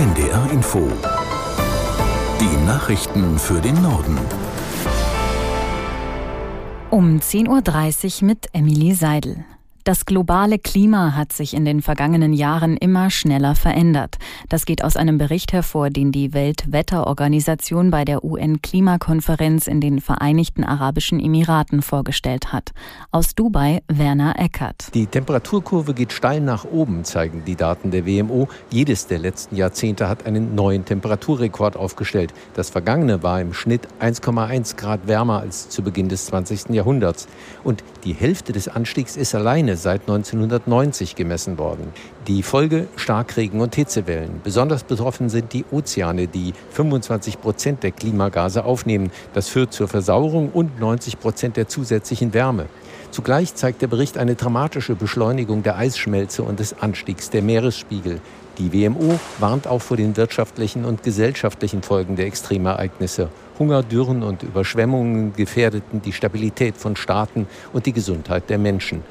NDR Info. Die Nachrichten für den Norden. Um 10.30 Uhr mit Emily Seidel. Das globale Klima hat sich in den vergangenen Jahren immer schneller verändert. Das geht aus einem Bericht hervor, den die Weltwetterorganisation bei der UN-Klimakonferenz in den Vereinigten Arabischen Emiraten vorgestellt hat. Aus Dubai Werner Eckert. Die Temperaturkurve geht steil nach oben, zeigen die Daten der WMO. Jedes der letzten Jahrzehnte hat einen neuen Temperaturrekord aufgestellt. Das vergangene war im Schnitt 1,1 Grad wärmer als zu Beginn des 20. Jahrhunderts. Und die Hälfte des Anstiegs ist alleine Ukraine seit 1990 gemessen worden. Die Folge Starkregen und Hitzewellen. Besonders betroffen sind die Ozeane, die 25 Prozent der Klimagase aufnehmen. Das führt zur Versauerung und 90 Prozent der zusätzlichen Wärme. Zugleich zeigt der Bericht eine dramatische Beschleunigung der Eisschmelze und des Anstiegs der Meeresspiegel. Die WMO warnt auch vor den wirtschaftlichen und gesellschaftlichen Folgen der Extremereignisse. Hunger, Dürren und Überschwemmungen gefährdeten die Stabilität von Staaten und die Gesundheit der Menschen.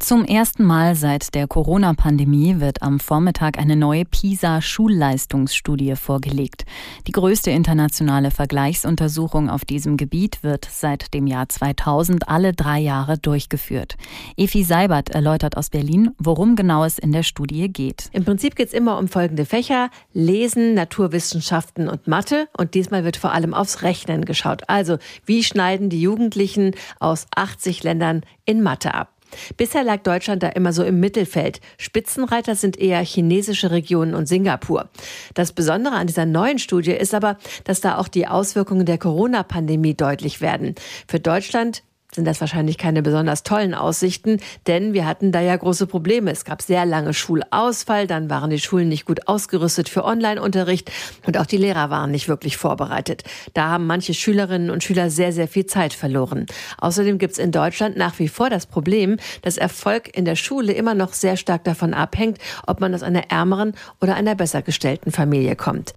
Zum ersten Mal seit der Corona-Pandemie wird am Vormittag eine neue PISA-Schulleistungsstudie vorgelegt. Die größte internationale Vergleichsuntersuchung auf diesem Gebiet wird seit dem Jahr 2000 alle drei Jahre durchgeführt. Efi Seibert erläutert aus Berlin, worum genau es in der Studie geht. Im Prinzip geht es immer um folgende Fächer. Lesen, Naturwissenschaften und Mathe. Und diesmal wird vor allem aufs Rechnen geschaut. Also, wie schneiden die Jugendlichen aus 80 Ländern in Mathe ab? Bisher lag Deutschland da immer so im Mittelfeld. Spitzenreiter sind eher chinesische Regionen und Singapur. Das Besondere an dieser neuen Studie ist aber, dass da auch die Auswirkungen der Corona-Pandemie deutlich werden. Für Deutschland sind das wahrscheinlich keine besonders tollen Aussichten, denn wir hatten da ja große Probleme. Es gab sehr lange Schulausfall, dann waren die Schulen nicht gut ausgerüstet für Online-Unterricht und auch die Lehrer waren nicht wirklich vorbereitet. Da haben manche Schülerinnen und Schüler sehr, sehr viel Zeit verloren. Außerdem gibt es in Deutschland nach wie vor das Problem, dass Erfolg in der Schule immer noch sehr stark davon abhängt, ob man aus einer ärmeren oder einer besser gestellten Familie kommt.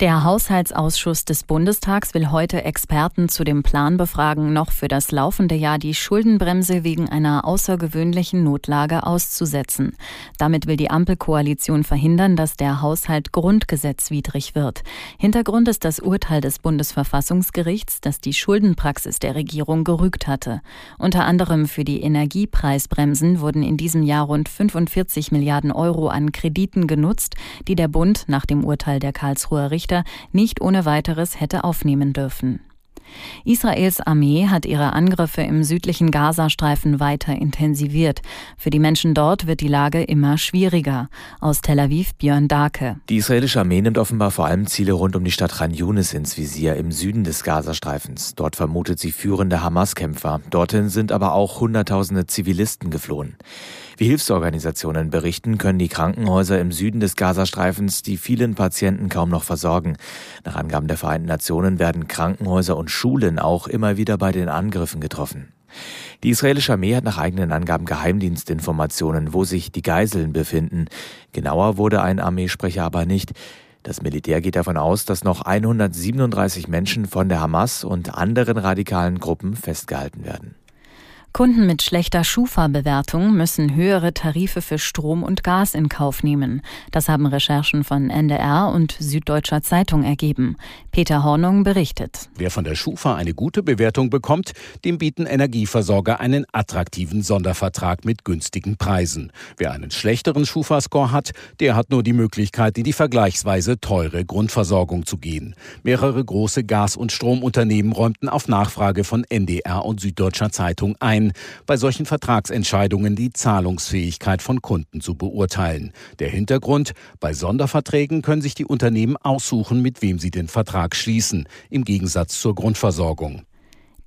Der Haushaltsausschuss des Bundestags will heute Experten zu dem Plan befragen, noch für das laufende Jahr die Schuldenbremse wegen einer außergewöhnlichen Notlage auszusetzen. Damit will die Ampelkoalition verhindern, dass der Haushalt grundgesetzwidrig wird. Hintergrund ist das Urteil des Bundesverfassungsgerichts, das die Schuldenpraxis der Regierung gerügt hatte. Unter anderem für die Energiepreisbremsen wurden in diesem Jahr rund 45 Milliarden Euro an Krediten genutzt, die der Bund nach dem Urteil der Karlsruher Richter Richter nicht ohne weiteres hätte aufnehmen dürfen. Israels Armee hat ihre Angriffe im südlichen Gazastreifen weiter intensiviert. Für die Menschen dort wird die Lage immer schwieriger. Aus Tel Aviv Björn Dake. Die israelische Armee nimmt offenbar vor allem Ziele rund um die Stadt Khan Yunis ins Visier im Süden des Gazastreifens. Dort vermutet sie führende Hamas-Kämpfer. Dorthin sind aber auch Hunderttausende Zivilisten geflohen. Wie Hilfsorganisationen berichten, können die Krankenhäuser im Süden des Gazastreifens die vielen Patienten kaum noch versorgen. Nach Angaben der Vereinten Nationen werden Krankenhäuser und Schulen auch immer wieder bei den Angriffen getroffen. Die israelische Armee hat nach eigenen Angaben Geheimdienstinformationen, wo sich die Geiseln befinden. Genauer wurde ein Armeesprecher aber nicht. Das Militär geht davon aus, dass noch 137 Menschen von der Hamas und anderen radikalen Gruppen festgehalten werden. Kunden mit schlechter Schufa-Bewertung müssen höhere Tarife für Strom und Gas in Kauf nehmen. Das haben Recherchen von NDR und Süddeutscher Zeitung ergeben. Peter Hornung berichtet. Wer von der Schufa eine gute Bewertung bekommt, dem bieten Energieversorger einen attraktiven Sondervertrag mit günstigen Preisen. Wer einen schlechteren Schufa-Score hat, der hat nur die Möglichkeit, in die vergleichsweise teure Grundversorgung zu gehen. Mehrere große Gas- und Stromunternehmen räumten auf Nachfrage von NDR und Süddeutscher Zeitung ein, bei solchen Vertragsentscheidungen die Zahlungsfähigkeit von Kunden zu beurteilen. Der Hintergrund, bei Sonderverträgen können sich die Unternehmen aussuchen, mit wem sie den Vertrag schließen, im Gegensatz zur Grundversorgung.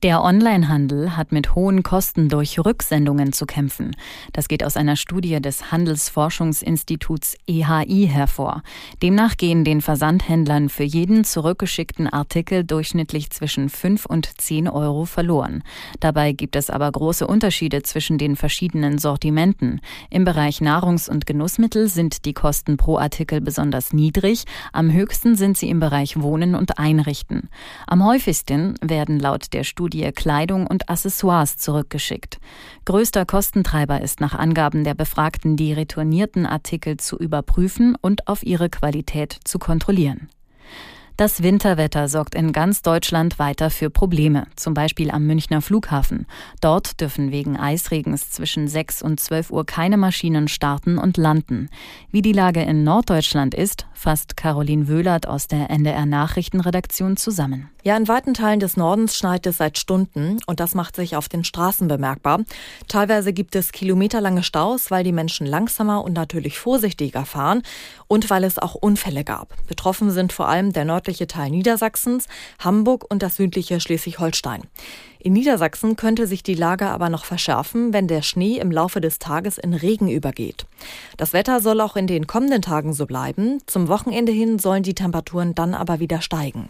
Der Onlinehandel hat mit hohen Kosten durch Rücksendungen zu kämpfen. Das geht aus einer Studie des Handelsforschungsinstituts EHI hervor. Demnach gehen den Versandhändlern für jeden zurückgeschickten Artikel durchschnittlich zwischen 5 und 10 Euro verloren. Dabei gibt es aber große Unterschiede zwischen den verschiedenen Sortimenten. Im Bereich Nahrungs- und Genussmittel sind die Kosten pro Artikel besonders niedrig. Am höchsten sind sie im Bereich Wohnen und Einrichten. Am häufigsten werden laut der Studie Studie Kleidung und Accessoires zurückgeschickt. Größter Kostentreiber ist nach Angaben der Befragten, die retournierten Artikel zu überprüfen und auf ihre Qualität zu kontrollieren. Das Winterwetter sorgt in ganz Deutschland weiter für Probleme, zum Beispiel am Münchner Flughafen. Dort dürfen wegen Eisregens zwischen 6 und 12 Uhr keine Maschinen starten und landen. Wie die Lage in Norddeutschland ist, fasst Caroline Wöhlert aus der NDR Nachrichtenredaktion zusammen. Ja, in weiten Teilen des Nordens schneit es seit Stunden und das macht sich auf den Straßen bemerkbar. Teilweise gibt es kilometerlange Staus, weil die Menschen langsamer und natürlich vorsichtiger fahren und weil es auch Unfälle gab. Betroffen sind vor allem der nördliche Teil Niedersachsens, Hamburg und das südliche Schleswig-Holstein. In Niedersachsen könnte sich die Lage aber noch verschärfen, wenn der Schnee im Laufe des Tages in Regen übergeht. Das Wetter soll auch in den kommenden Tagen so bleiben. Zum Wochenende hin sollen die Temperaturen dann aber wieder steigen.